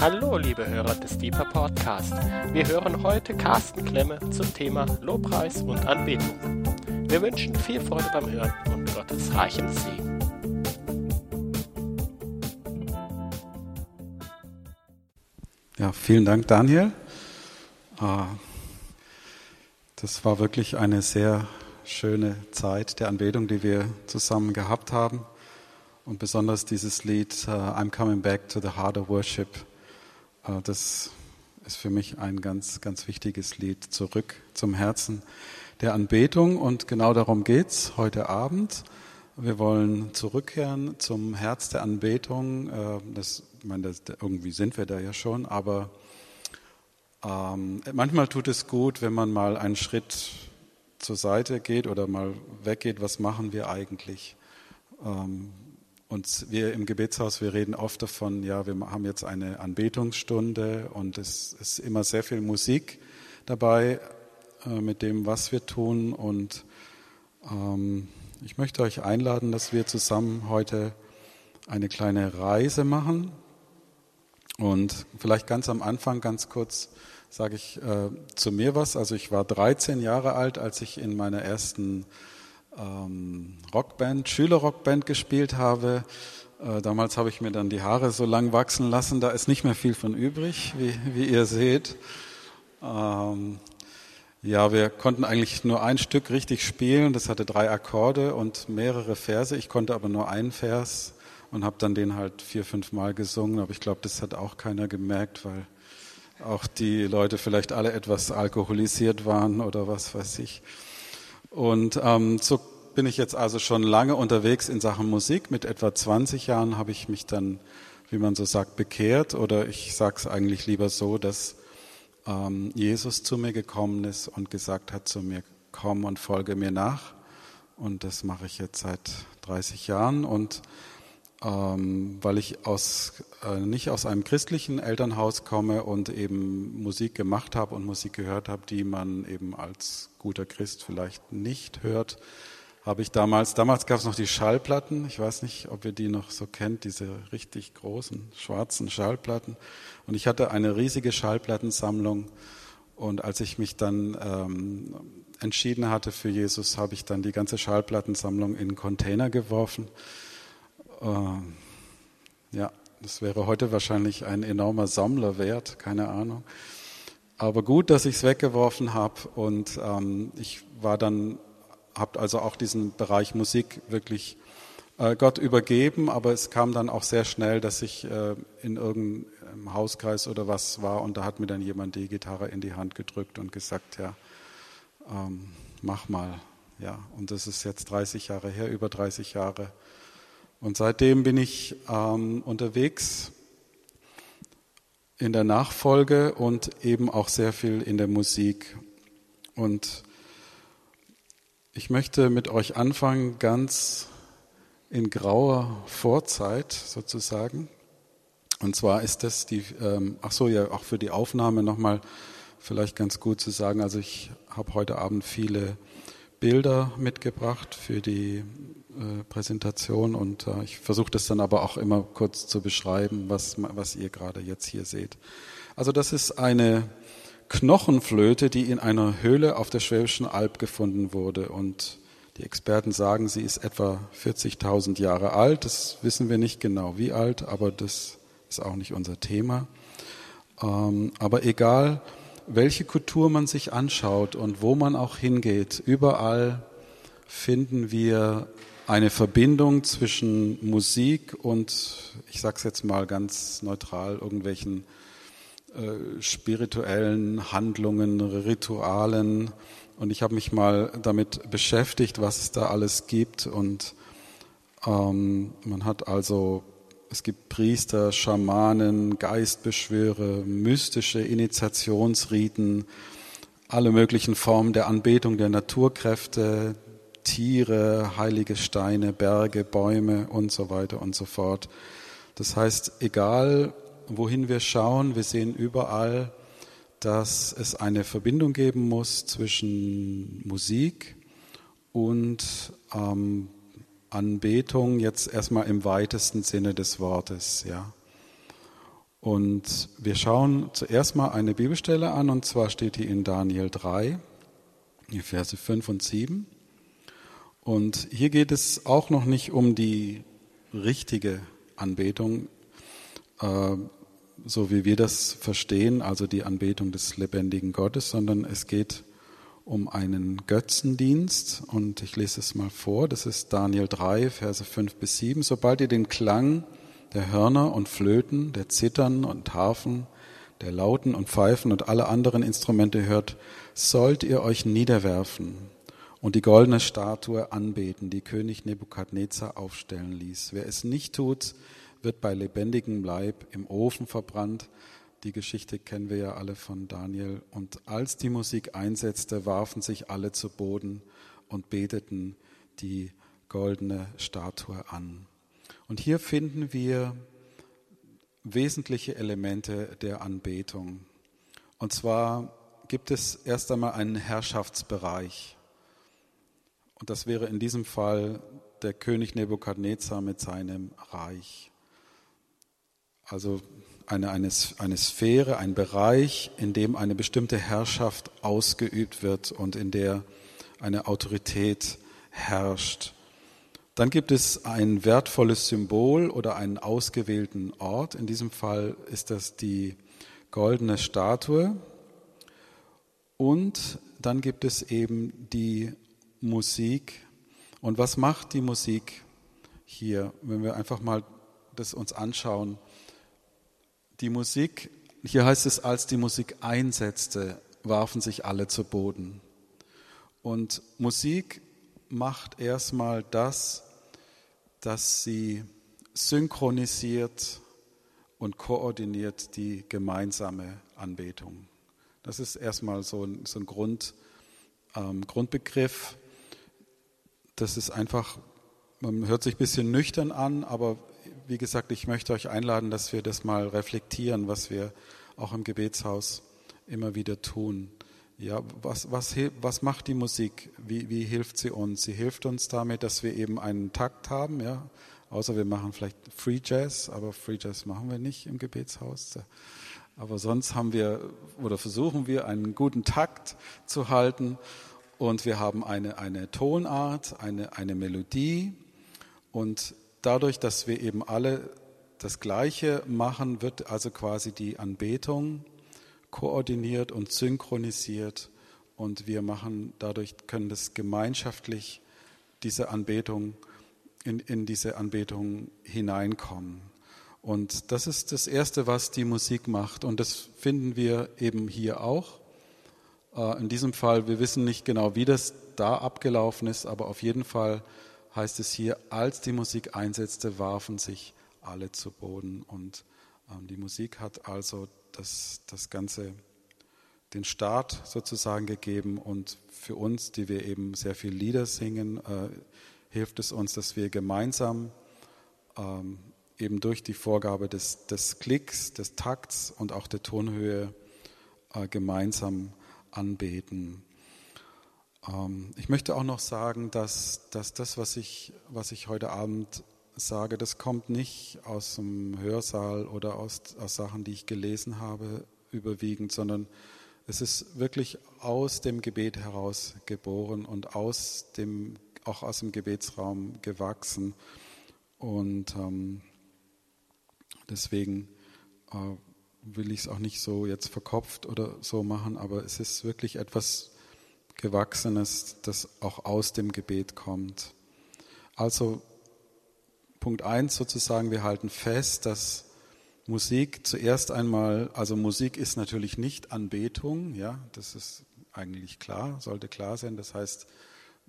Hallo, liebe Hörer des Deeper Podcast. Wir hören heute Carsten Klemme zum Thema Lobpreis und Anbetung. Wir wünschen viel Freude beim Hören und Gottes reichen Segen. Ja, vielen Dank, Daniel. Ah, das war wirklich eine sehr schöne Zeit der Anbetung, die wir zusammen gehabt haben. Und besonders dieses Lied uh, I'm Coming Back to the Heart of Worship. Uh, das ist für mich ein ganz, ganz wichtiges Lied zurück zum Herzen der Anbetung. Und genau darum geht's heute Abend. Wir wollen zurückkehren zum Herz der Anbetung. Uh, das, ich meine, das, irgendwie sind wir da ja schon, aber ähm, manchmal tut es gut, wenn man mal einen Schritt zur Seite geht oder mal weggeht. Was machen wir eigentlich? Ähm, und wir im Gebetshaus, wir reden oft davon, ja, wir haben jetzt eine Anbetungsstunde und es ist immer sehr viel Musik dabei äh, mit dem, was wir tun. Und ähm, ich möchte euch einladen, dass wir zusammen heute eine kleine Reise machen. Und vielleicht ganz am Anfang ganz kurz sage ich äh, zu mir was. Also ich war 13 Jahre alt, als ich in meiner ersten ähm, Rockband, Schülerrockband gespielt habe. Äh, damals habe ich mir dann die Haare so lang wachsen lassen. Da ist nicht mehr viel von übrig, wie, wie ihr seht. Ähm, ja, wir konnten eigentlich nur ein Stück richtig spielen. Das hatte drei Akkorde und mehrere Verse. Ich konnte aber nur einen Vers und habe dann den halt vier, fünf Mal gesungen. Aber ich glaube, das hat auch keiner gemerkt, weil auch die Leute vielleicht alle etwas alkoholisiert waren oder was weiß ich. Und ähm, so bin ich jetzt also schon lange unterwegs in Sachen Musik. Mit etwa 20 Jahren habe ich mich dann, wie man so sagt, bekehrt. Oder ich sage es eigentlich lieber so, dass ähm, Jesus zu mir gekommen ist und gesagt hat zu mir, komm und folge mir nach. Und das mache ich jetzt seit 30 Jahren. Und ähm, weil ich aus, äh, nicht aus einem christlichen Elternhaus komme und eben Musik gemacht habe und Musik gehört habe, die man eben als guter Christ vielleicht nicht hört, habe ich damals, damals gab es noch die Schallplatten, ich weiß nicht, ob ihr die noch so kennt, diese richtig großen schwarzen Schallplatten. Und ich hatte eine riesige Schallplattensammlung. Und als ich mich dann ähm, entschieden hatte für Jesus, habe ich dann die ganze Schallplattensammlung in Container geworfen äh, ja, das wäre heute wahrscheinlich ein enormer Sammlerwert, keine Ahnung. Aber gut, dass ich es weggeworfen habe und ähm, ich war dann, habe also auch diesen Bereich Musik wirklich äh, Gott übergeben, aber es kam dann auch sehr schnell, dass ich äh, in irgendeinem Hauskreis oder was war und da hat mir dann jemand die Gitarre in die Hand gedrückt und gesagt, ja, ähm, mach mal, ja. Und das ist jetzt 30 Jahre her, über 30 Jahre. Und seitdem bin ich ähm, unterwegs in der Nachfolge und eben auch sehr viel in der Musik. Und ich möchte mit euch anfangen, ganz in grauer Vorzeit sozusagen. Und zwar ist das die, ähm, ach so, ja, auch für die Aufnahme nochmal vielleicht ganz gut zu sagen. Also ich habe heute Abend viele Bilder mitgebracht für die äh, Präsentation und äh, ich versuche das dann aber auch immer kurz zu beschreiben, was, was ihr gerade jetzt hier seht. Also das ist eine Knochenflöte, die in einer Höhle auf der Schwäbischen Alb gefunden wurde und die Experten sagen, sie ist etwa 40.000 Jahre alt. Das wissen wir nicht genau, wie alt, aber das ist auch nicht unser Thema. Ähm, aber egal, welche Kultur man sich anschaut und wo man auch hingeht, überall finden wir eine Verbindung zwischen Musik und, ich sage es jetzt mal ganz neutral, irgendwelchen äh, spirituellen Handlungen, Ritualen. Und ich habe mich mal damit beschäftigt, was es da alles gibt. Und ähm, man hat also, es gibt Priester, Schamanen, Geistbeschwörer, mystische Initiationsriten, alle möglichen Formen der Anbetung der Naturkräfte, Tiere, heilige Steine, Berge, Bäume und so weiter und so fort. Das heißt, egal wohin wir schauen, wir sehen überall, dass es eine Verbindung geben muss zwischen Musik und ähm, Anbetung, jetzt erstmal im weitesten Sinne des Wortes, ja. Und wir schauen zuerst mal eine Bibelstelle an, und zwar steht die in Daniel 3, die Verse 5 und 7. Und hier geht es auch noch nicht um die richtige Anbetung, äh, so wie wir das verstehen, also die Anbetung des lebendigen Gottes, sondern es geht um einen Götzendienst. Und ich lese es mal vor, das ist Daniel 3, Verse 5 bis 7. Sobald ihr den Klang der Hörner und Flöten, der Zittern und Harfen, der Lauten und Pfeifen und alle anderen Instrumente hört, sollt ihr euch niederwerfen und die goldene Statue anbeten, die König Nebukadnezar aufstellen ließ. Wer es nicht tut, wird bei lebendigem Leib im Ofen verbrannt. Die Geschichte kennen wir ja alle von Daniel. Und als die Musik einsetzte, warfen sich alle zu Boden und beteten die goldene Statue an. Und hier finden wir wesentliche Elemente der Anbetung. Und zwar gibt es erst einmal einen Herrschaftsbereich. Und das wäre in diesem Fall der König Nebukadnezar mit seinem Reich. Also eine, eine, eine Sphäre, ein Bereich, in dem eine bestimmte Herrschaft ausgeübt wird und in der eine Autorität herrscht. Dann gibt es ein wertvolles Symbol oder einen ausgewählten Ort. In diesem Fall ist das die goldene Statue. Und dann gibt es eben die Musik. Und was macht die Musik hier, wenn wir einfach mal das uns anschauen? Die Musik, hier heißt es, als die Musik einsetzte, warfen sich alle zu Boden. Und Musik macht erstmal das, dass sie synchronisiert und koordiniert die gemeinsame Anbetung. Das ist erstmal so ein, so ein Grund, ähm, Grundbegriff das ist einfach, man hört sich ein bisschen nüchtern an, aber wie gesagt, ich möchte euch einladen, dass wir das mal reflektieren, was wir auch im Gebetshaus immer wieder tun. Ja, was, was, was macht die Musik? Wie, wie hilft sie uns? Sie hilft uns damit, dass wir eben einen Takt haben, ja. Außer wir machen vielleicht Free Jazz, aber Free Jazz machen wir nicht im Gebetshaus. Aber sonst haben wir oder versuchen wir einen guten Takt zu halten und wir haben eine, eine Tonart, eine, eine Melodie und dadurch, dass wir eben alle das Gleiche machen, wird also quasi die Anbetung koordiniert und synchronisiert und wir machen dadurch können das gemeinschaftlich diese Anbetung in, in diese Anbetung hineinkommen. Und das ist das Erste, was die Musik macht. Und das finden wir eben hier auch. Äh, in diesem Fall, wir wissen nicht genau, wie das da abgelaufen ist, aber auf jeden Fall heißt es hier, als die Musik einsetzte, warfen sich alle zu Boden. Und ähm, die Musik hat also das, das Ganze, den Start sozusagen gegeben. Und für uns, die wir eben sehr viel Lieder singen, äh, hilft es uns, dass wir gemeinsam ähm, eben durch die Vorgabe des, des Klicks, des Takts und auch der Tonhöhe äh, gemeinsam anbeten. Ähm, ich möchte auch noch sagen, dass, dass das, was ich, was ich heute Abend sage, das kommt nicht aus dem Hörsaal oder aus, aus Sachen, die ich gelesen habe, überwiegend, sondern es ist wirklich aus dem Gebet heraus geboren und aus dem, auch aus dem Gebetsraum gewachsen. Und ähm, deswegen äh, will ich es auch nicht so jetzt verkopft oder so machen, aber es ist wirklich etwas Gewachsenes, das auch aus dem Gebet kommt. Also Punkt eins sozusagen, wir halten fest, dass Musik zuerst einmal, also Musik ist natürlich nicht Anbetung, ja, das ist eigentlich klar, sollte klar sein. Das heißt,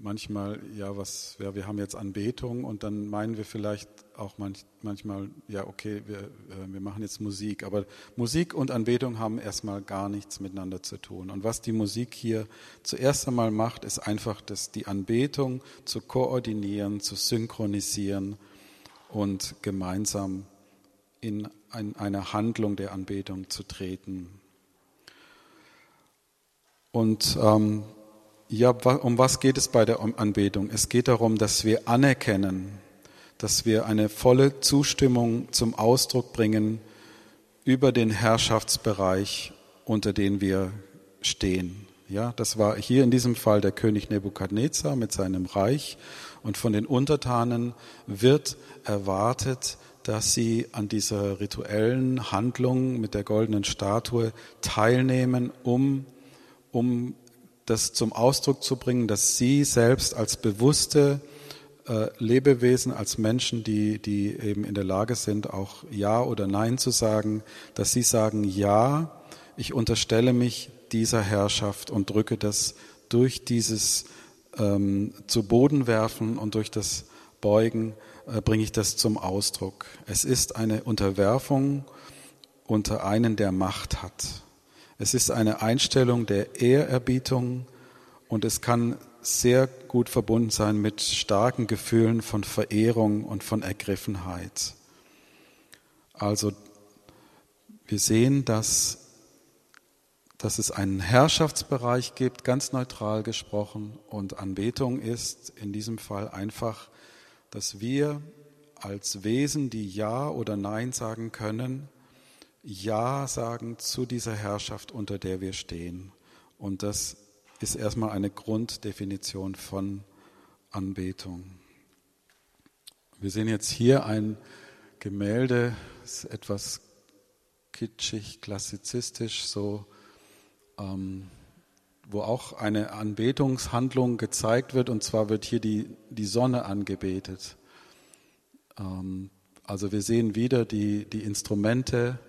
manchmal, ja, was, ja, wir haben jetzt Anbetung und dann meinen wir vielleicht auch manch, manchmal, ja, okay, wir, äh, wir machen jetzt Musik. Aber Musik und Anbetung haben erstmal gar nichts miteinander zu tun. Und was die Musik hier zuerst einmal macht, ist einfach, dass die Anbetung zu koordinieren, zu synchronisieren und gemeinsam in ein, eine Handlung der Anbetung zu treten. Und ähm, ja, um was geht es bei der Anbetung? Es geht darum, dass wir anerkennen, dass wir eine volle Zustimmung zum Ausdruck bringen über den Herrschaftsbereich, unter den wir stehen. Ja, das war hier in diesem Fall der König Nebukadnezar mit seinem Reich und von den Untertanen wird erwartet, dass sie an dieser rituellen Handlung mit der goldenen Statue teilnehmen, um, um das zum Ausdruck zu bringen, dass sie selbst als bewusste äh, Lebewesen, als Menschen, die, die eben in der Lage sind, auch Ja oder Nein zu sagen, dass sie sagen, ja, ich unterstelle mich dieser Herrschaft und drücke das durch dieses ähm, zu Boden werfen und durch das Beugen äh, bringe ich das zum Ausdruck. Es ist eine Unterwerfung unter einen, der Macht hat. Es ist eine Einstellung der Ehrerbietung und es kann sehr gut verbunden sein mit starken Gefühlen von Verehrung und von Ergriffenheit. Also wir sehen, dass, dass es einen Herrschaftsbereich gibt, ganz neutral gesprochen, und Anbetung ist in diesem Fall einfach, dass wir als Wesen, die Ja oder Nein sagen können, Ja sagen zu dieser Herrschaft, unter der wir stehen. Und das ist erstmal eine Grunddefinition von Anbetung. Wir sehen jetzt hier ein Gemälde, ist etwas kitschig, klassizistisch, so, ähm, wo auch eine Anbetungshandlung gezeigt wird, und zwar wird hier die, die Sonne angebetet. Ähm, also wir sehen wieder die, die Instrumente,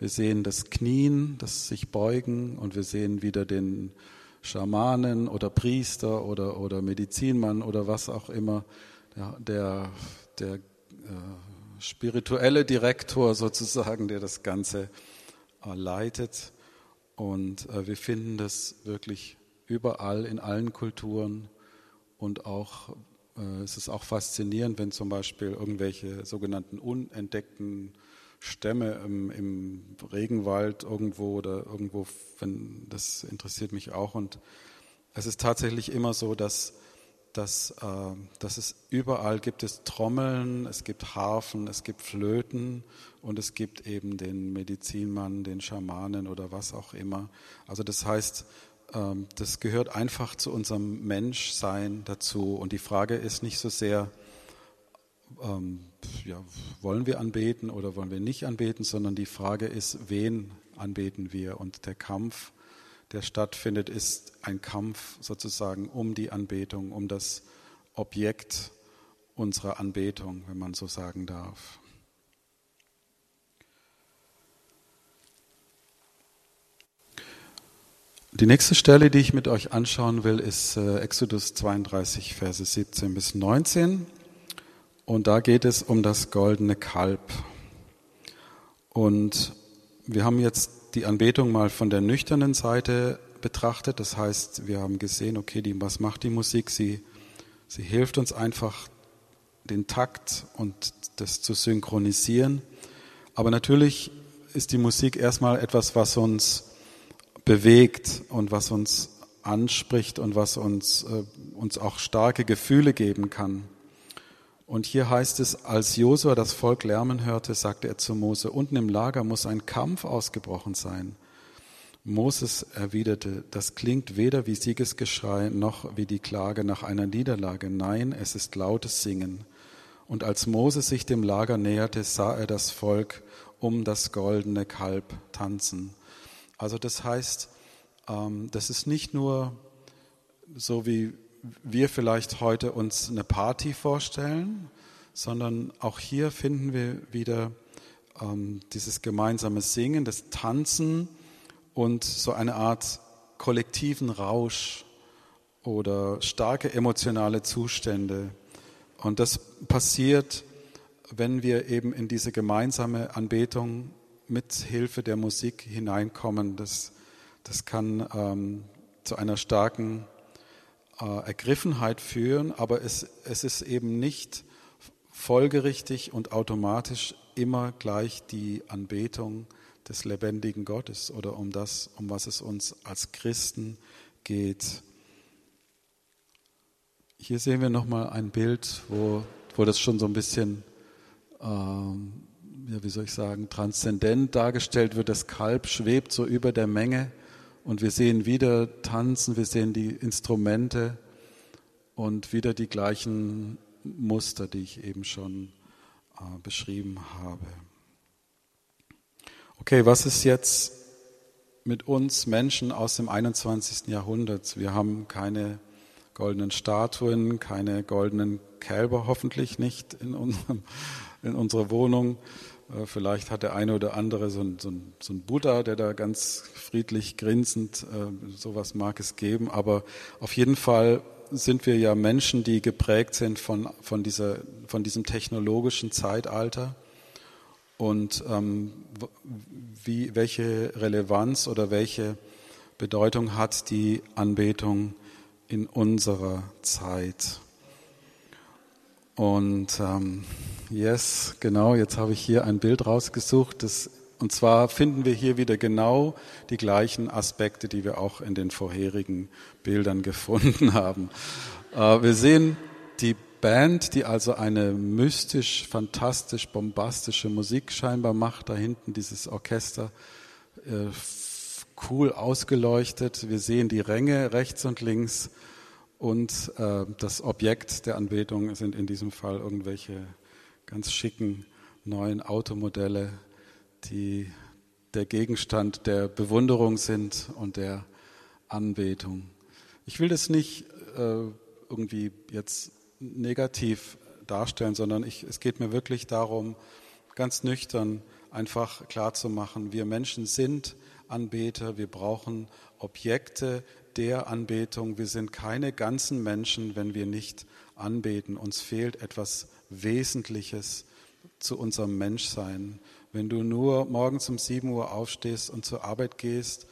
wir sehen das Knien, das sich beugen, und wir sehen wieder den Schamanen oder Priester oder, oder Medizinmann oder was auch immer, der, der, der äh, spirituelle Direktor sozusagen, der das Ganze äh, leitet. Und äh, wir finden das wirklich überall in allen Kulturen und auch äh, es ist auch faszinierend, wenn zum Beispiel irgendwelche sogenannten unentdeckten Stämme im, im, Regenwald irgendwo oder irgendwo, wenn, das interessiert mich auch. Und es ist tatsächlich immer so, dass, dass, äh, dass es überall gibt es Trommeln, es gibt Harfen, es gibt Flöten und es gibt eben den Medizinmann, den Schamanen oder was auch immer. Also das heißt, äh, das gehört einfach zu unserem Menschsein dazu. Und die Frage ist nicht so sehr, ähm, ja, wollen wir anbeten oder wollen wir nicht anbeten, sondern die Frage ist, wen anbeten wir? Und der Kampf, der stattfindet, ist ein Kampf sozusagen um die Anbetung, um das Objekt unserer Anbetung, wenn man so sagen darf. Die nächste Stelle, die ich mit euch anschauen will, ist äh, Exodus 32, Verse 17 bis 19. Und da geht es um das goldene Kalb. Und wir haben jetzt die Anbetung mal von der nüchternen Seite betrachtet. Das heißt, wir haben gesehen, okay, die, was macht die Musik? Sie, sie hilft uns einfach, den Takt und das zu synchronisieren. Aber natürlich ist die Musik erstmal etwas, was uns bewegt und was uns anspricht und was uns, äh, uns auch starke Gefühle geben kann. Und hier heißt es, als Josua das Volk lärmen hörte, sagte er zu Mose, unten im Lager muss ein Kampf ausgebrochen sein. Moses erwiderte, das klingt weder wie Siegesgeschrei noch wie die Klage nach einer Niederlage. Nein, es ist lautes Singen. Und als Moses sich dem Lager näherte, sah er das Volk um das goldene Kalb tanzen. Also das heißt, ähm, das ist nicht nur so wie wir vielleicht heute uns eine Party vorstellen, sondern auch hier finden wir wieder ähm, dieses gemeinsame Singen, das Tanzen und so eine Art kollektiven Rausch oder starke emotionale Zustände. Und das passiert, wenn wir eben in diese gemeinsame Anbetung mit Hilfe der Musik hineinkommen. Das, das kann ähm, zu einer starken Ergriffenheit führen, aber es, es ist eben nicht folgerichtig und automatisch immer gleich die Anbetung des lebendigen Gottes oder um das, um was es uns als Christen geht. Hier sehen wir nochmal ein Bild, wo, wo das schon so ein bisschen ähm, ja, wie soll ich sagen, transzendent dargestellt wird. Das Kalb schwebt so über der Menge und wir sehen wieder Tanzen, wir sehen die Instrumente und wieder die gleichen Muster, die ich eben schon äh, beschrieben habe. Okay, was ist jetzt mit uns Menschen aus dem 21. Jahrhundert? Wir haben keine goldenen Statuen, keine goldenen Kälber, hoffentlich nicht in, unserem, in unserer Wohnung. Äh, vielleicht hat der eine oder andere so ein, so, ein, so ein Buddha, der da ganz friedlich grinsend, äh, sowas mag es geben. Aber auf jeden Fall sind wir ja Menschen, die geprägt sind von, von, dieser, von diesem technologischen Zeitalter. Und ähm, wie, welche Relevanz oder welche Bedeutung hat die Anbetung in unserer Zeit? Und ähm, yes, genau, jetzt habe ich hier ein Bild rausgesucht. Das, und zwar finden wir hier wieder genau die gleichen Aspekte, die wir auch in den vorherigen Bildern gefunden haben. Äh, wir sehen die Band, die also eine mystisch, fantastisch, bombastische Musik scheinbar macht. Da hinten dieses Orchester, äh, cool ausgeleuchtet. Wir sehen die Ränge rechts und links und äh, das Objekt der Anbetung sind in diesem Fall irgendwelche ganz schicken neuen Automodelle, die der Gegenstand der Bewunderung sind und der Anbetung. Ich will das nicht äh, irgendwie jetzt negativ darstellen, sondern ich, es geht mir wirklich darum, ganz nüchtern einfach klarzumachen, wir Menschen sind Anbeter, wir brauchen Objekte, der Anbetung. Wir sind keine ganzen Menschen, wenn wir nicht anbeten. Uns fehlt etwas Wesentliches zu unserem Menschsein. Wenn du nur morgens um 7 Uhr aufstehst und zur Arbeit gehst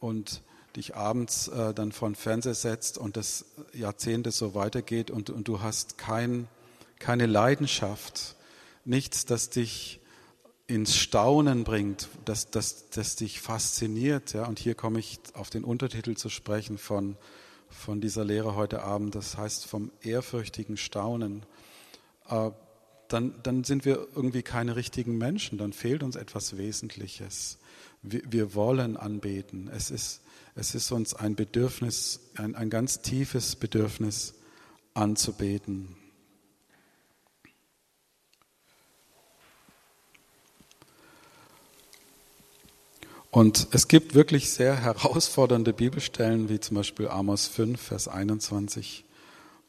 und dich abends äh, dann vor den Fernseher setzt und das Jahrzehnte so weitergeht und, und du hast kein, keine Leidenschaft, nichts, das dich ins Staunen bringt, das, das, das dich fasziniert. Ja? Und hier komme ich auf den Untertitel zu sprechen von, von dieser Lehre heute Abend, das heißt vom ehrfürchtigen Staunen. Äh, dann, dann sind wir irgendwie keine richtigen Menschen, dann fehlt uns etwas Wesentliches. Wir, wir wollen anbeten. Es ist, es ist uns ein Bedürfnis, ein, ein ganz tiefes Bedürfnis anzubeten. Und es gibt wirklich sehr herausfordernde Bibelstellen, wie zum Beispiel Amos 5, Vers 21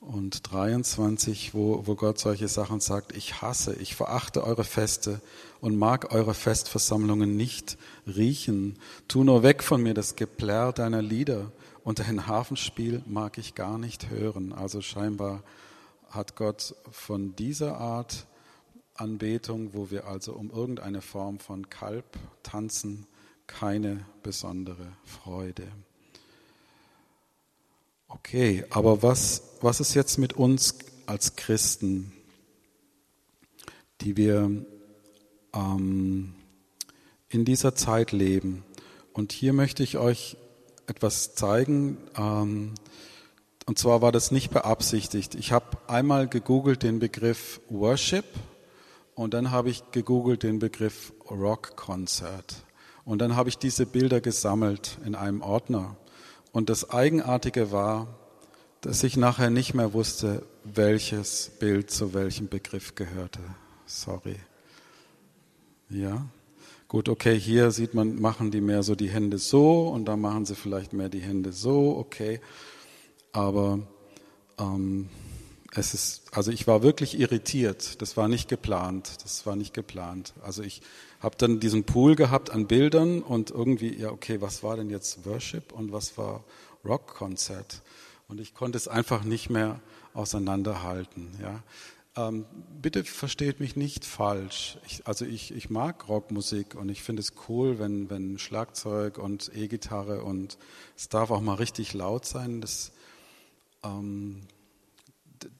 und 23, wo, wo Gott solche Sachen sagt, ich hasse, ich verachte eure Feste und mag eure Festversammlungen nicht riechen. Tu nur weg von mir das Geplärr deiner Lieder und dein Hafenspiel mag ich gar nicht hören. Also scheinbar hat Gott von dieser Art Anbetung, wo wir also um irgendeine Form von Kalb tanzen, keine besondere Freude. Okay, aber was, was ist jetzt mit uns als Christen, die wir ähm, in dieser Zeit leben? Und hier möchte ich euch etwas zeigen. Ähm, und zwar war das nicht beabsichtigt. Ich habe einmal gegoogelt den Begriff Worship und dann habe ich gegoogelt den Begriff Rock Concert. Und dann habe ich diese Bilder gesammelt in einem Ordner. Und das Eigenartige war, dass ich nachher nicht mehr wusste, welches Bild zu welchem Begriff gehörte. Sorry. Ja. Gut, okay, hier sieht man, machen die mehr so die Hände so und da machen sie vielleicht mehr die Hände so, okay. Aber ähm, es ist, also ich war wirklich irritiert. Das war nicht geplant. Das war nicht geplant. Also ich habe dann diesen Pool gehabt an Bildern und irgendwie, ja, okay, was war denn jetzt Worship und was war Rockkonzert? Und ich konnte es einfach nicht mehr auseinanderhalten. Ja. Ähm, bitte versteht mich nicht falsch. Ich, also ich, ich mag Rockmusik und ich finde es cool, wenn, wenn Schlagzeug und E-Gitarre und es darf auch mal richtig laut sein. Das, ähm,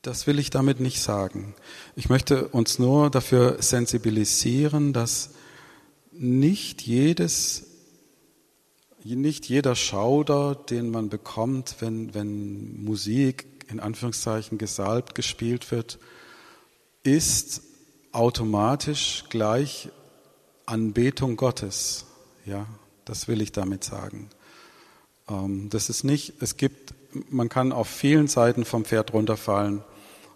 das will ich damit nicht sagen. Ich möchte uns nur dafür sensibilisieren, dass nicht jedes, nicht jeder Schauder, den man bekommt, wenn, wenn Musik in Anführungszeichen gesalbt gespielt wird, ist automatisch gleich Anbetung Gottes. Ja, das will ich damit sagen. Ähm, das ist nicht, es gibt, man kann auf vielen Seiten vom Pferd runterfallen.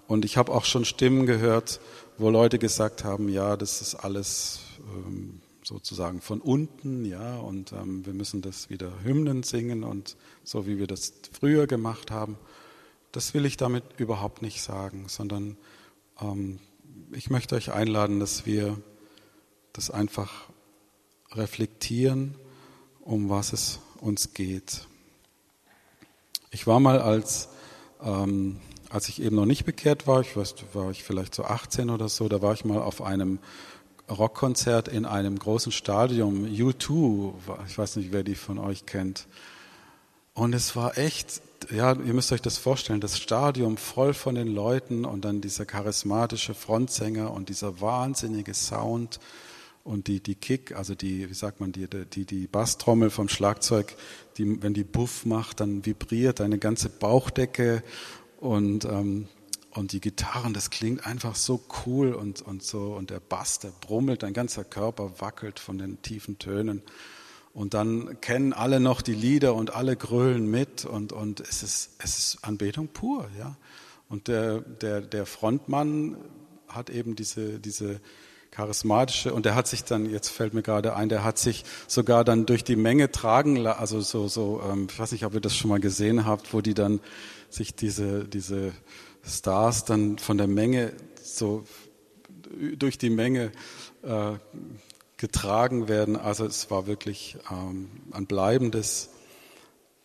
Und ich habe auch schon Stimmen gehört, wo Leute gesagt haben, ja, das ist alles ähm, sozusagen von unten, ja, und ähm, wir müssen das wieder Hymnen singen und so wie wir das früher gemacht haben. Das will ich damit überhaupt nicht sagen, sondern ähm, ich möchte euch einladen, dass wir das einfach reflektieren, um was es uns geht. Ich war mal als, ähm, als ich eben noch nicht bekehrt war, ich weiß, war ich vielleicht so 18 oder so, da war ich mal auf einem Rockkonzert in einem großen Stadion, U2, ich weiß nicht, wer die von euch kennt. Und es war echt, ja, ihr müsst euch das vorstellen, das Stadion voll von den Leuten und dann dieser charismatische Frontsänger und dieser wahnsinnige Sound und die, die Kick, also die, wie sagt man, die, die, die Basstrommel vom Schlagzeug, die, wenn die Buff macht, dann vibriert eine ganze Bauchdecke und, ähm, und die Gitarren, das klingt einfach so cool und, und so, und der Bass, der brummelt, dein ganzer Körper wackelt von den tiefen Tönen. Und dann kennen alle noch die Lieder und alle grölen mit und, und es, ist, es ist Anbetung pur, ja. Und der, der, der Frontmann hat eben diese, diese charismatische und der hat sich dann, jetzt fällt mir gerade ein, der hat sich sogar dann durch die Menge tragen, also so, so, ähm, ich weiß nicht, ob ihr das schon mal gesehen habt, wo die dann sich diese, diese Stars dann von der Menge so durch die Menge äh, getragen werden. Also es war wirklich ähm, ein bleibendes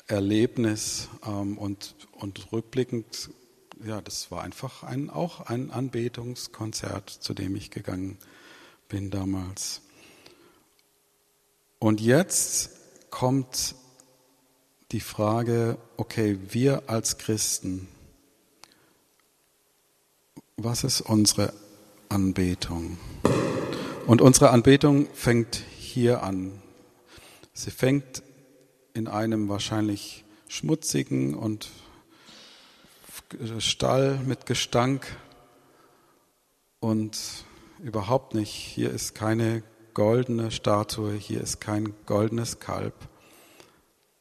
Erlebnis ähm, und, und rückblickend, ja, das war einfach ein, auch ein Anbetungskonzert, zu dem ich gegangen bin damals. Und jetzt kommt die Frage, okay, wir als Christen, was ist unsere Anbetung? Und unsere Anbetung fängt hier an. Sie fängt in einem wahrscheinlich schmutzigen und Stall mit Gestank und überhaupt nicht. Hier ist keine goldene Statue, hier ist kein goldenes Kalb.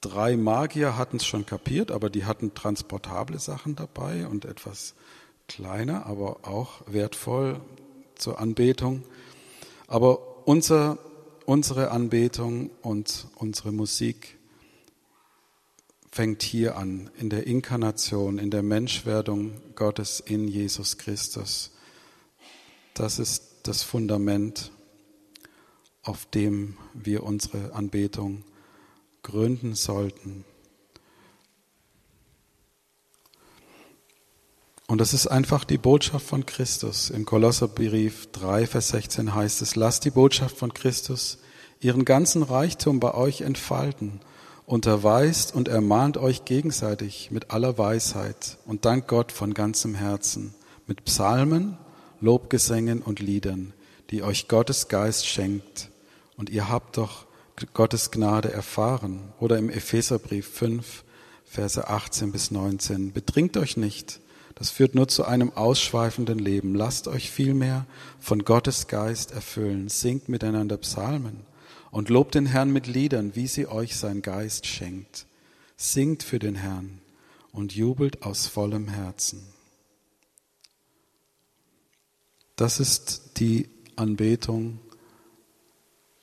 Drei Magier hatten es schon kapiert, aber die hatten transportable Sachen dabei und etwas kleiner, aber auch wertvoll zur Anbetung. Aber unser, unsere Anbetung und unsere Musik fängt hier an, in der Inkarnation, in der Menschwerdung Gottes in Jesus Christus. Das ist das Fundament, auf dem wir unsere Anbetung gründen sollten. Und das ist einfach die Botschaft von Christus. Im Kolosserbrief 3, Vers 16 heißt es, lasst die Botschaft von Christus ihren ganzen Reichtum bei euch entfalten, unterweist und ermahnt euch gegenseitig mit aller Weisheit und dankt Gott von ganzem Herzen, mit Psalmen, Lobgesängen und Liedern, die euch Gottes Geist schenkt. Und ihr habt doch Gottes Gnade erfahren. Oder im Epheserbrief 5, Verse 18 bis 19. Betrinkt euch nicht das führt nur zu einem ausschweifenden Leben. Lasst euch vielmehr von Gottes Geist erfüllen. Singt miteinander Psalmen und lobt den Herrn mit Liedern, wie sie euch sein Geist schenkt. Singt für den Herrn und jubelt aus vollem Herzen. Das ist die Anbetung,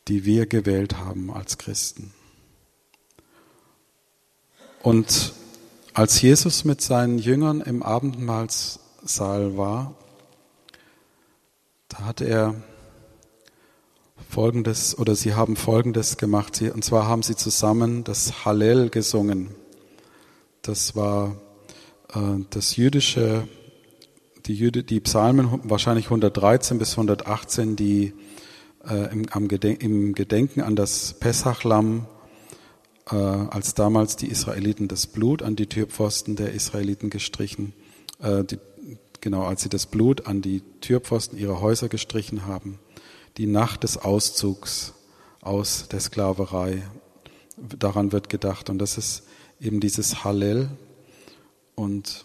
die wir gewählt haben als Christen. Und als Jesus mit seinen Jüngern im Abendmahlsaal war, da hat er Folgendes, oder sie haben Folgendes gemacht, und zwar haben sie zusammen das Hallel gesungen. Das war äh, das jüdische, die, Jüde, die Psalmen, wahrscheinlich 113 bis 118, die äh, im, am Gedenken, im Gedenken an das Pessachlamm äh, als damals die Israeliten das Blut an die Türpfosten der Israeliten gestrichen, äh, die, genau, als sie das Blut an die Türpfosten ihrer Häuser gestrichen haben, die Nacht des Auszugs aus der Sklaverei, daran wird gedacht. Und das ist eben dieses Hallel. Und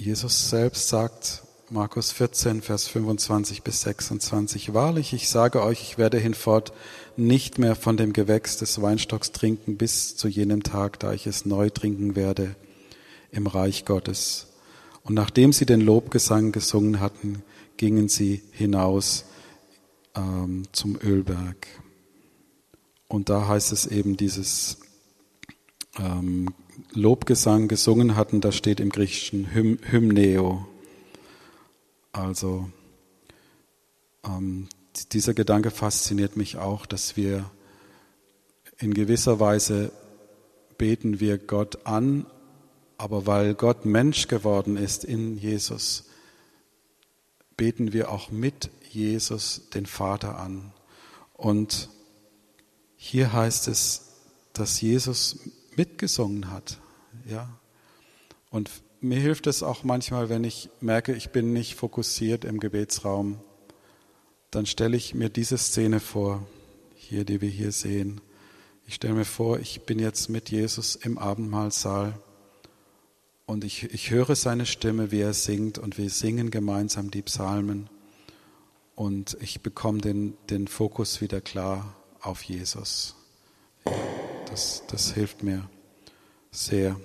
Jesus selbst sagt, Markus 14, Vers 25 bis 26. Wahrlich, ich sage euch, ich werde hinfort nicht mehr von dem Gewächs des Weinstocks trinken bis zu jenem Tag, da ich es neu trinken werde im Reich Gottes. Und nachdem sie den Lobgesang gesungen hatten, gingen sie hinaus ähm, zum Ölberg. Und da heißt es eben dieses ähm, Lobgesang gesungen hatten, da steht im Griechischen Hym Hymneo. Also ähm, dieser Gedanke fasziniert mich auch, dass wir in gewisser Weise beten wir Gott an, aber weil Gott Mensch geworden ist in Jesus, beten wir auch mit Jesus den Vater an. Und hier heißt es, dass Jesus mitgesungen hat. Ja. Und mir hilft es auch manchmal, wenn ich merke, ich bin nicht fokussiert im Gebetsraum, dann stelle ich mir diese Szene vor, hier, die wir hier sehen. Ich stelle mir vor, ich bin jetzt mit Jesus im Abendmahlsaal und ich, ich höre seine Stimme, wie er singt und wir singen gemeinsam die Psalmen und ich bekomme den, den Fokus wieder klar auf Jesus. Das, das hilft mir sehr.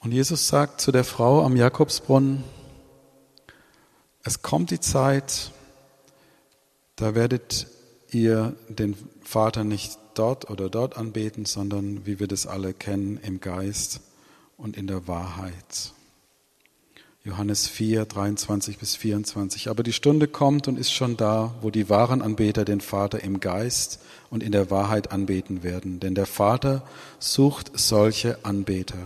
Und Jesus sagt zu der Frau am Jakobsbrunnen, es kommt die Zeit, da werdet ihr den Vater nicht dort oder dort anbeten, sondern wie wir das alle kennen, im Geist und in der Wahrheit. Johannes 4, 23 bis 24. Aber die Stunde kommt und ist schon da, wo die wahren Anbeter den Vater im Geist und in der Wahrheit anbeten werden. Denn der Vater sucht solche Anbeter.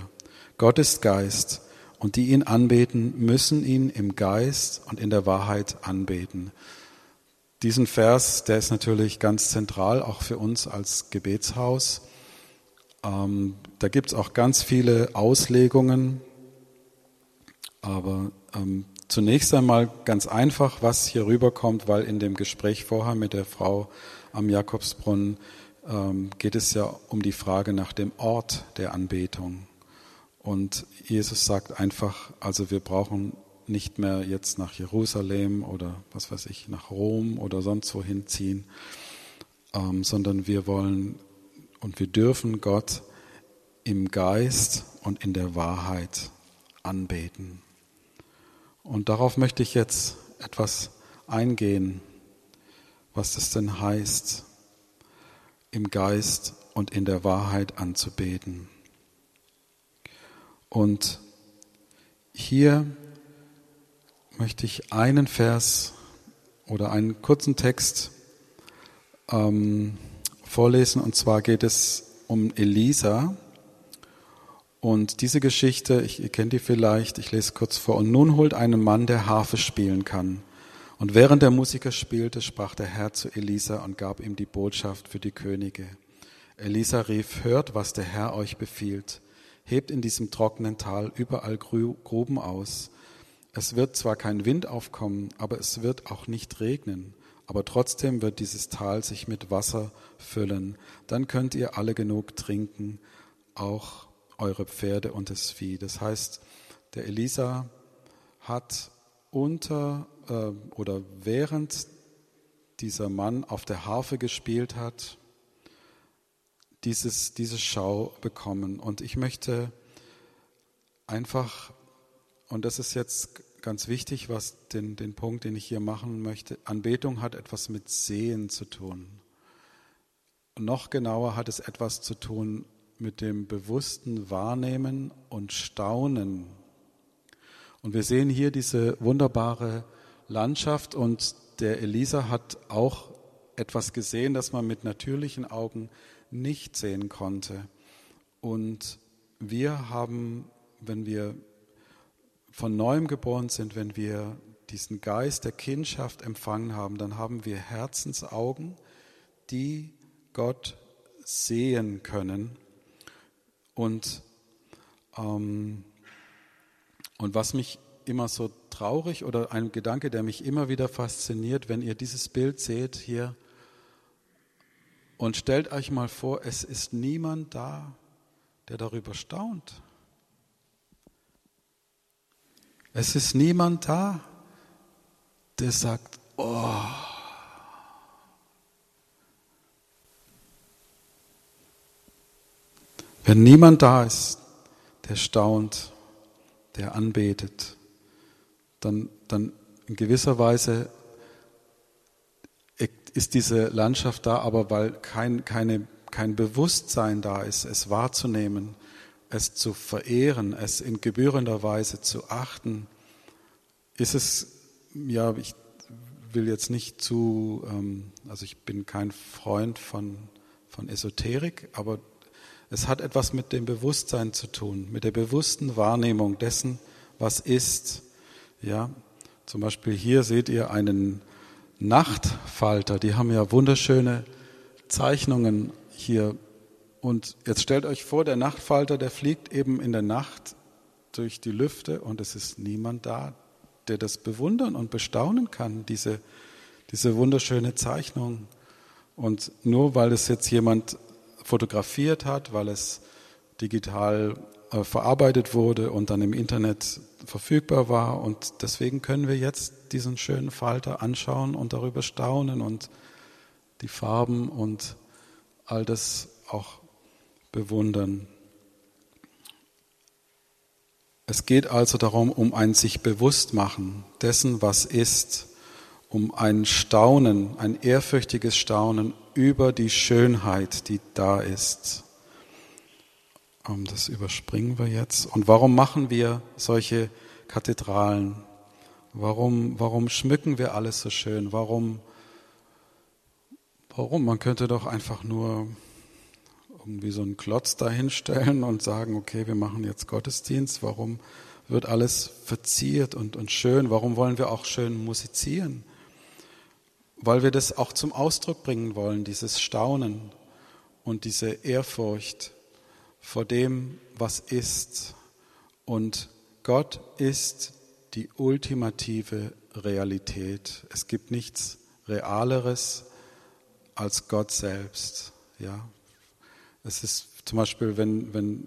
Gott ist Geist und die ihn anbeten, müssen ihn im Geist und in der Wahrheit anbeten. Diesen Vers, der ist natürlich ganz zentral, auch für uns als Gebetshaus. Ähm, da gibt es auch ganz viele Auslegungen, aber ähm, zunächst einmal ganz einfach, was hier rüberkommt, weil in dem Gespräch vorher mit der Frau am Jakobsbrunnen ähm, geht es ja um die Frage nach dem Ort der Anbetung. Und Jesus sagt einfach, also wir brauchen nicht mehr jetzt nach Jerusalem oder was weiß ich, nach Rom oder sonst wohin ziehen, ähm, sondern wir wollen und wir dürfen Gott im Geist und in der Wahrheit anbeten. Und darauf möchte ich jetzt etwas eingehen, was das denn heißt, im Geist und in der Wahrheit anzubeten. Und hier möchte ich einen Vers oder einen kurzen Text ähm, vorlesen. Und zwar geht es um Elisa. Und diese Geschichte, ich, ihr kennt die vielleicht, ich lese kurz vor. Und nun holt einen Mann, der Harfe spielen kann. Und während der Musiker spielte, sprach der Herr zu Elisa und gab ihm die Botschaft für die Könige. Elisa rief, hört, was der Herr euch befiehlt. Hebt in diesem trockenen Tal überall Gruben aus. Es wird zwar kein Wind aufkommen, aber es wird auch nicht regnen. Aber trotzdem wird dieses Tal sich mit Wasser füllen. Dann könnt ihr alle genug trinken, auch eure Pferde und das Vieh. Das heißt, der Elisa hat unter äh, oder während dieser Mann auf der Harfe gespielt hat, dieses, diese Schau bekommen. Und ich möchte einfach, und das ist jetzt ganz wichtig, was den, den Punkt, den ich hier machen möchte, Anbetung hat etwas mit Sehen zu tun. Noch genauer hat es etwas zu tun mit dem bewussten Wahrnehmen und Staunen. Und wir sehen hier diese wunderbare Landschaft und der Elisa hat auch etwas gesehen, das man mit natürlichen Augen nicht sehen konnte. Und wir haben, wenn wir von neuem geboren sind, wenn wir diesen Geist der Kindschaft empfangen haben, dann haben wir Herzensaugen, die Gott sehen können und, ähm, und was mich immer so traurig oder ein Gedanke, der mich immer wieder fasziniert, wenn ihr dieses Bild seht hier und stellt euch mal vor, es ist niemand da, der darüber staunt. Es ist niemand da, der sagt, oh. Wenn niemand da ist, der staunt, der anbetet, dann, dann in gewisser Weise ist diese Landschaft da, aber weil kein, keine, kein Bewusstsein da ist, es wahrzunehmen, es zu verehren, es in gebührender Weise zu achten, ist es, ja, ich will jetzt nicht zu, ähm, also ich bin kein Freund von, von Esoterik, aber es hat etwas mit dem Bewusstsein zu tun, mit der bewussten Wahrnehmung dessen, was ist. Ja, zum Beispiel hier seht ihr einen Nachtfalter. Die haben ja wunderschöne Zeichnungen hier. Und jetzt stellt euch vor, der Nachtfalter, der fliegt eben in der Nacht durch die Lüfte und es ist niemand da, der das bewundern und bestaunen kann, diese, diese wunderschöne Zeichnung. Und nur weil es jetzt jemand fotografiert hat, weil es digital äh, verarbeitet wurde und dann im Internet verfügbar war. Und deswegen können wir jetzt diesen schönen Falter anschauen und darüber staunen und die Farben und all das auch bewundern. Es geht also darum, um ein sich bewusst machen dessen, was ist, um ein Staunen, ein ehrfürchtiges Staunen über die Schönheit, die da ist. Ähm, das überspringen wir jetzt. Und warum machen wir solche Kathedralen? Warum, warum schmücken wir alles so schön? Warum, warum? Man könnte doch einfach nur irgendwie so einen Klotz dahinstellen und sagen, okay, wir machen jetzt Gottesdienst. Warum wird alles verziert und, und schön? Warum wollen wir auch schön musizieren? Weil wir das auch zum Ausdruck bringen wollen, dieses Staunen und diese Ehrfurcht vor dem, was ist. Und Gott ist die ultimative Realität. Es gibt nichts Realeres als Gott selbst. Ja, es ist zum Beispiel, wenn, wenn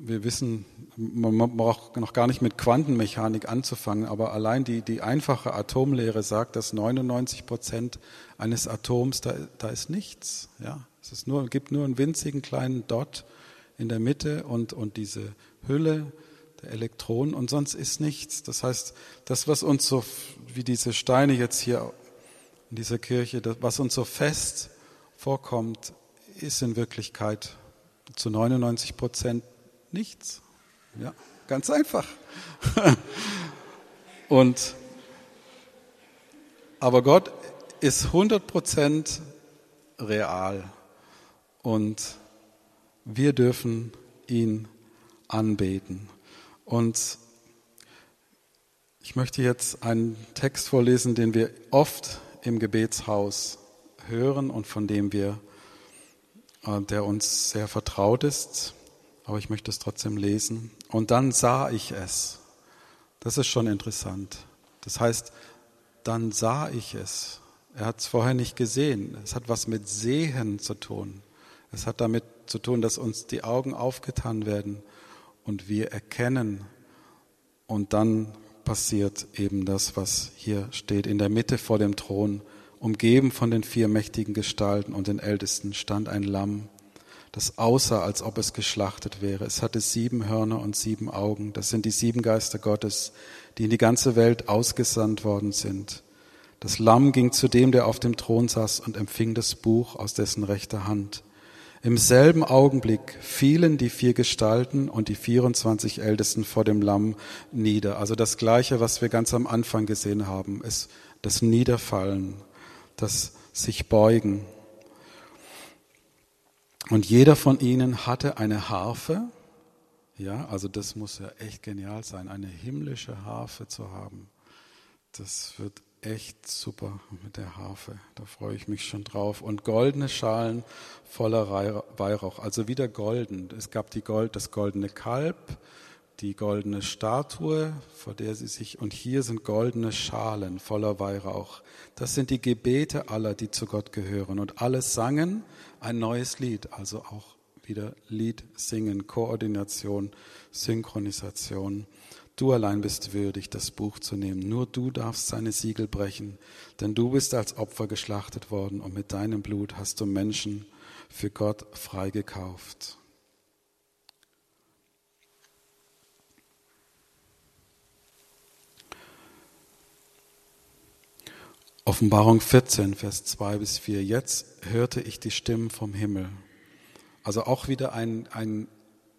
wir wissen, man braucht noch gar nicht mit Quantenmechanik anzufangen, aber allein die, die einfache Atomlehre sagt, dass 99 Prozent eines Atoms, da, da ist nichts. Ja, es ist nur, gibt nur einen winzigen kleinen Dot in der Mitte und, und diese Hülle der Elektronen und sonst ist nichts. Das heißt, das, was uns so, wie diese Steine jetzt hier in dieser Kirche, das, was uns so fest vorkommt, ist in Wirklichkeit zu 99 Prozent nichts. Ja, ganz einfach. und, aber Gott ist 100 Prozent real und wir dürfen ihn anbeten. Und ich möchte jetzt einen Text vorlesen, den wir oft im Gebetshaus hören und von dem wir, äh, der uns sehr vertraut ist, aber ich möchte es trotzdem lesen. Und dann sah ich es. Das ist schon interessant. Das heißt, dann sah ich es. Er hat es vorher nicht gesehen. Es hat was mit Sehen zu tun. Es hat damit zu tun, dass uns die Augen aufgetan werden und wir erkennen. Und dann passiert eben das, was hier steht. In der Mitte vor dem Thron, umgeben von den vier mächtigen Gestalten und den Ältesten, stand ein Lamm, das aussah, als ob es geschlachtet wäre. Es hatte sieben Hörner und sieben Augen. Das sind die sieben Geister Gottes, die in die ganze Welt ausgesandt worden sind. Das Lamm ging zu dem, der auf dem Thron saß und empfing das Buch aus dessen rechter Hand. Im selben Augenblick fielen die vier Gestalten und die 24 Ältesten vor dem Lamm nieder. Also das Gleiche, was wir ganz am Anfang gesehen haben, ist das Niederfallen, das sich beugen. Und jeder von ihnen hatte eine Harfe. Ja, also das muss ja echt genial sein, eine himmlische Harfe zu haben. Das wird echt super mit der Harfe. Da freue ich mich schon drauf. Und goldene Schalen voller Weihrauch, also wieder golden. Es gab die Gold, das goldene Kalb, die goldene Statue, vor der sie sich, und hier sind goldene Schalen voller Weihrauch. Das sind die Gebete aller, die zu Gott gehören. Und alle sangen ein neues Lied, also auch wieder Lied singen, Koordination, Synchronisation. Du allein bist würdig, das Buch zu nehmen. Nur du darfst seine Siegel brechen, denn du bist als Opfer geschlachtet worden und mit deinem Blut hast du Menschen für Gott freigekauft. Offenbarung 14, Vers 2 bis 4. Jetzt hörte ich die Stimmen vom Himmel. Also auch wieder ein, ein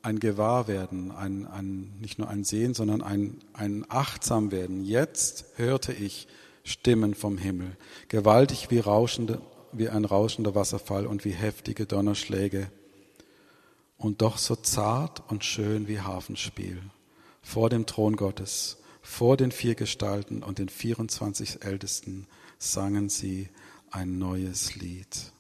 ein Gewahrwerden, ein, ein, nicht nur ein Sehen, sondern ein, ein Achtsamwerden. Jetzt hörte ich Stimmen vom Himmel, gewaltig wie, rauschende, wie ein rauschender Wasserfall und wie heftige Donnerschläge und doch so zart und schön wie Hafenspiel vor dem Thron Gottes, vor den vier Gestalten und den 24 Ältesten sangen sie ein neues Lied.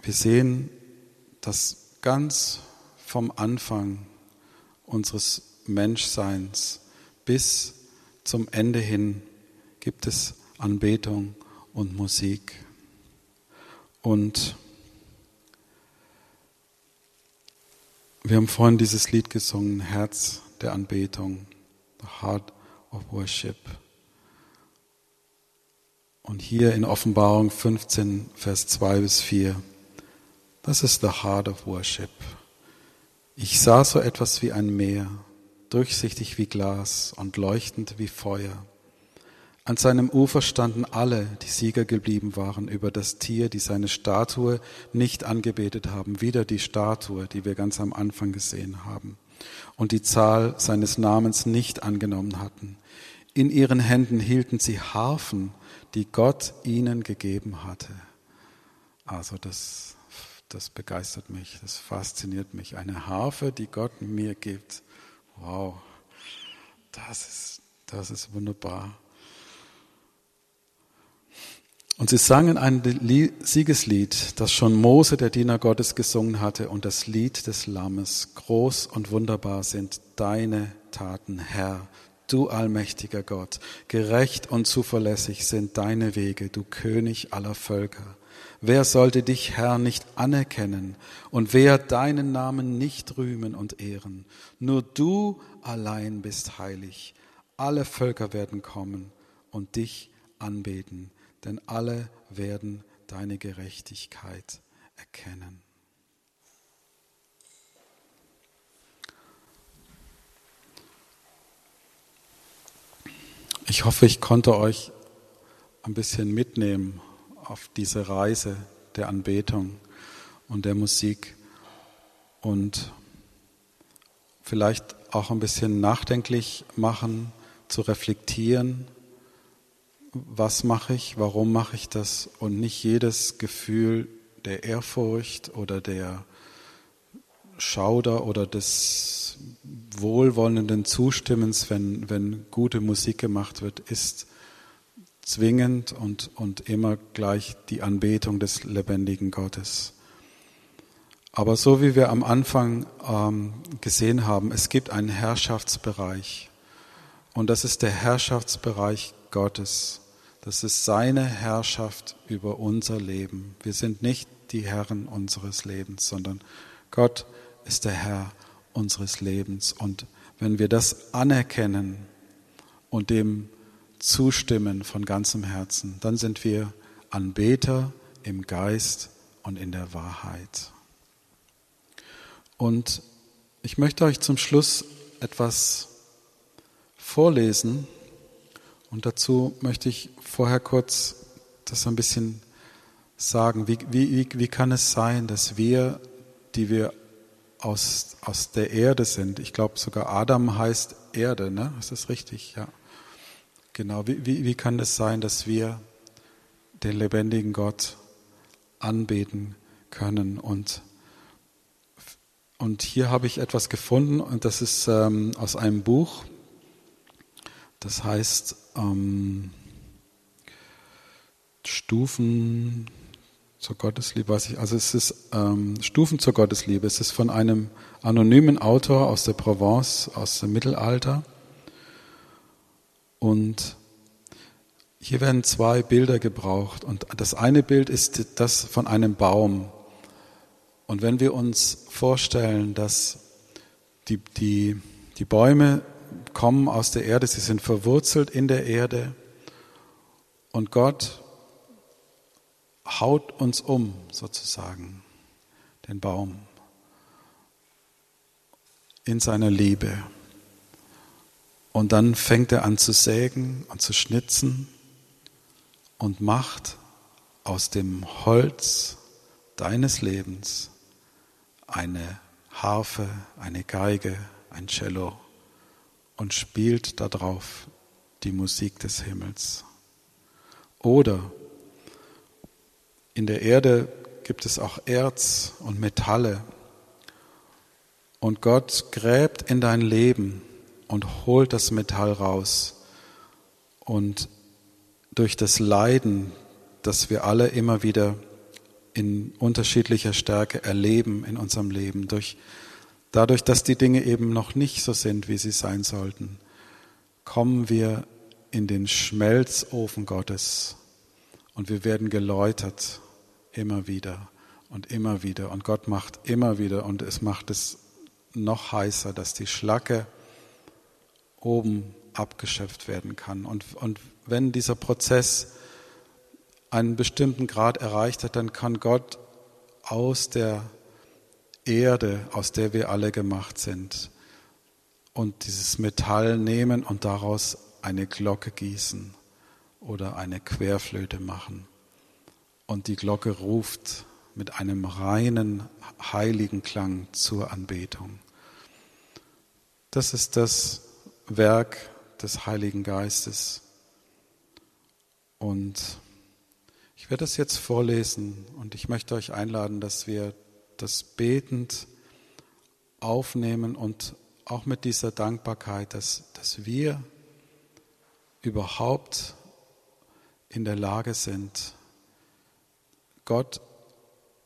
Wir sehen, dass ganz vom Anfang unseres Menschseins bis zum Ende hin gibt es Anbetung und Musik. Und wir haben vorhin dieses Lied gesungen, Herz der Anbetung, the heart of worship. Und hier in Offenbarung 15, Vers 2 bis 4 das ist the heart of worship. Ich sah so etwas wie ein Meer, durchsichtig wie Glas und leuchtend wie Feuer. An seinem Ufer standen alle, die Sieger geblieben waren über das Tier, die seine Statue nicht angebetet haben, wieder die Statue, die wir ganz am Anfang gesehen haben, und die Zahl seines Namens nicht angenommen hatten. In ihren Händen hielten sie Harfen, die Gott ihnen gegeben hatte. Also das das begeistert mich, das fasziniert mich. Eine Harfe, die Gott mir gibt. Wow, das ist, das ist wunderbar. Und sie sangen ein Siegeslied, das schon Mose, der Diener Gottes, gesungen hatte, und das Lied des Lammes. Groß und wunderbar sind deine Taten, Herr, du allmächtiger Gott. Gerecht und zuverlässig sind deine Wege, du König aller Völker. Wer sollte dich, Herr, nicht anerkennen und wer deinen Namen nicht rühmen und ehren? Nur du allein bist heilig. Alle Völker werden kommen und dich anbeten, denn alle werden deine Gerechtigkeit erkennen. Ich hoffe, ich konnte euch ein bisschen mitnehmen auf diese Reise der Anbetung und der Musik und vielleicht auch ein bisschen nachdenklich machen, zu reflektieren, was mache ich, warum mache ich das und nicht jedes Gefühl der Ehrfurcht oder der Schauder oder des wohlwollenden Zustimmens, wenn, wenn gute Musik gemacht wird, ist zwingend und, und immer gleich die Anbetung des lebendigen Gottes. Aber so wie wir am Anfang ähm, gesehen haben, es gibt einen Herrschaftsbereich und das ist der Herrschaftsbereich Gottes. Das ist seine Herrschaft über unser Leben. Wir sind nicht die Herren unseres Lebens, sondern Gott ist der Herr unseres Lebens. Und wenn wir das anerkennen und dem zustimmen von ganzem Herzen, dann sind wir Anbeter im Geist und in der Wahrheit. Und ich möchte euch zum Schluss etwas vorlesen und dazu möchte ich vorher kurz das ein bisschen sagen. Wie, wie, wie kann es sein, dass wir, die wir aus, aus der Erde sind, ich glaube sogar Adam heißt Erde, ne? Ist das richtig? Ja. Genau, wie, wie, wie kann es sein, dass wir den lebendigen Gott anbeten können? Und, und hier habe ich etwas gefunden und das ist ähm, aus einem Buch, das heißt ähm, Stufen zur Gottesliebe, weiß ich, also es ist ähm, Stufen zur Gottesliebe. Es ist von einem anonymen Autor aus der Provence, aus dem Mittelalter. Und hier werden zwei Bilder gebraucht. Und das eine Bild ist das von einem Baum. Und wenn wir uns vorstellen, dass die, die, die Bäume kommen aus der Erde, sie sind verwurzelt in der Erde. Und Gott haut uns um, sozusagen, den Baum, in seiner Liebe. Und dann fängt er an zu sägen und zu schnitzen und macht aus dem Holz deines Lebens eine Harfe, eine Geige, ein Cello und spielt darauf die Musik des Himmels. Oder in der Erde gibt es auch Erz und Metalle. Und Gott gräbt in dein Leben und holt das Metall raus. Und durch das Leiden, das wir alle immer wieder in unterschiedlicher Stärke erleben in unserem Leben, durch, dadurch, dass die Dinge eben noch nicht so sind, wie sie sein sollten, kommen wir in den Schmelzofen Gottes und wir werden geläutert immer wieder und immer wieder und Gott macht immer wieder und es macht es noch heißer, dass die Schlacke oben abgeschöpft werden kann. Und, und wenn dieser Prozess einen bestimmten Grad erreicht hat, dann kann Gott aus der Erde, aus der wir alle gemacht sind, und dieses Metall nehmen und daraus eine Glocke gießen oder eine Querflöte machen. Und die Glocke ruft mit einem reinen, heiligen Klang zur Anbetung. Das ist das Werk des Heiligen Geistes. Und ich werde das jetzt vorlesen und ich möchte euch einladen, dass wir das betend aufnehmen und auch mit dieser Dankbarkeit, dass, dass wir überhaupt in der Lage sind, Gott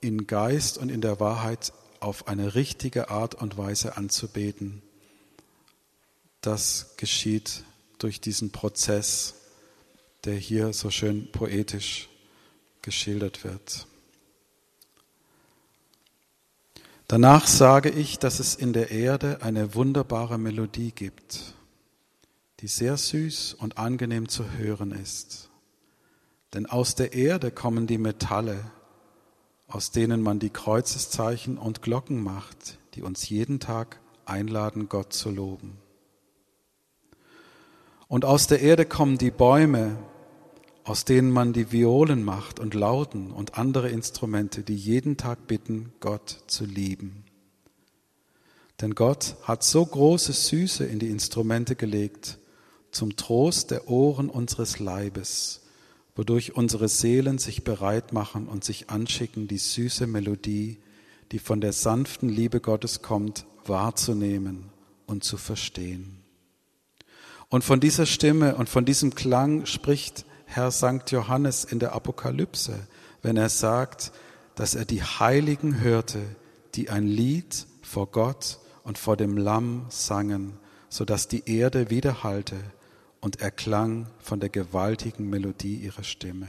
in Geist und in der Wahrheit auf eine richtige Art und Weise anzubeten. Das geschieht durch diesen Prozess, der hier so schön poetisch geschildert wird. Danach sage ich, dass es in der Erde eine wunderbare Melodie gibt, die sehr süß und angenehm zu hören ist. Denn aus der Erde kommen die Metalle, aus denen man die Kreuzeszeichen und Glocken macht, die uns jeden Tag einladen, Gott zu loben. Und aus der Erde kommen die Bäume, aus denen man die Violen macht und Lauten und andere Instrumente, die jeden Tag bitten, Gott zu lieben. Denn Gott hat so große Süße in die Instrumente gelegt, zum Trost der Ohren unseres Leibes, wodurch unsere Seelen sich bereit machen und sich anschicken, die süße Melodie, die von der sanften Liebe Gottes kommt, wahrzunehmen und zu verstehen. Und von dieser Stimme und von diesem Klang spricht Herr Sankt Johannes in der Apokalypse, wenn er sagt, dass er die Heiligen hörte, die ein Lied vor Gott und vor dem Lamm sangen, so dass die Erde widerhallte und erklang von der gewaltigen Melodie ihrer Stimme.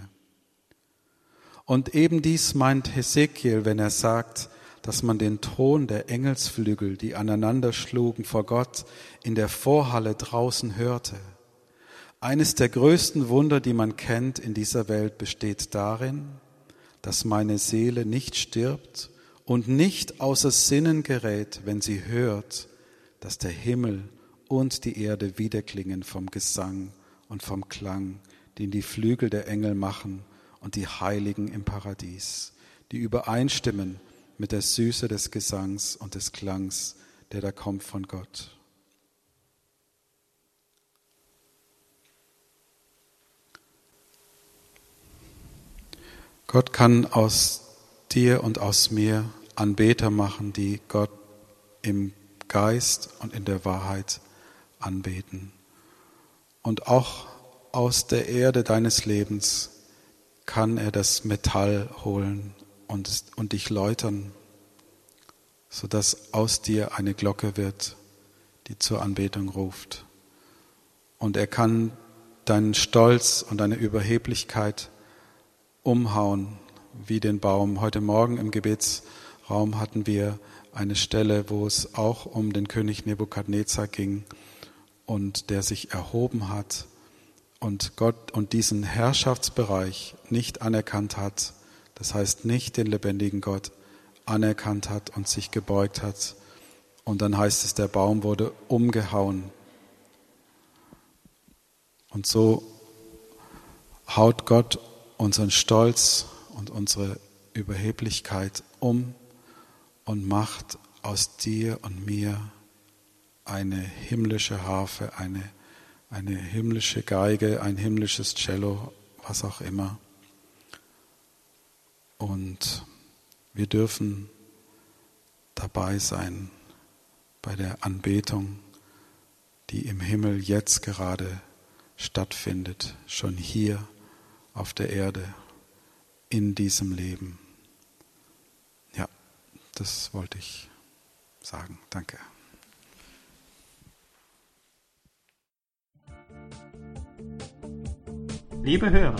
Und eben dies meint Hesekiel, wenn er sagt, dass man den Ton der Engelsflügel, die aneinander schlugen vor Gott, in der Vorhalle draußen hörte. Eines der größten Wunder, die man kennt in dieser Welt, besteht darin, dass meine Seele nicht stirbt und nicht außer Sinnen gerät, wenn sie hört, dass der Himmel und die Erde wiederklingen vom Gesang und vom Klang, den die Flügel der Engel machen und die Heiligen im Paradies, die übereinstimmen mit der Süße des Gesangs und des Klangs, der da kommt von Gott. Gott kann aus dir und aus mir Anbeter machen, die Gott im Geist und in der Wahrheit anbeten. Und auch aus der Erde deines Lebens kann er das Metall holen und, und dich läutern, sodass aus dir eine Glocke wird, die zur Anbetung ruft. Und er kann deinen Stolz und deine Überheblichkeit umhauen wie den Baum. Heute Morgen im Gebetsraum Raum hatten wir eine Stelle, wo es auch um den König Nebukadnezar ging und der sich erhoben hat und Gott und diesen Herrschaftsbereich nicht anerkannt hat, das heißt nicht den lebendigen Gott anerkannt hat und sich gebeugt hat. Und dann heißt es, der Baum wurde umgehauen. Und so haut Gott unseren Stolz und unsere Überheblichkeit um und macht aus dir und mir eine himmlische Harfe, eine, eine himmlische Geige, ein himmlisches Cello, was auch immer. Und wir dürfen dabei sein bei der Anbetung, die im Himmel jetzt gerade stattfindet, schon hier auf der Erde, in diesem Leben. Ja, das wollte ich sagen. Danke. Liebe Hörer,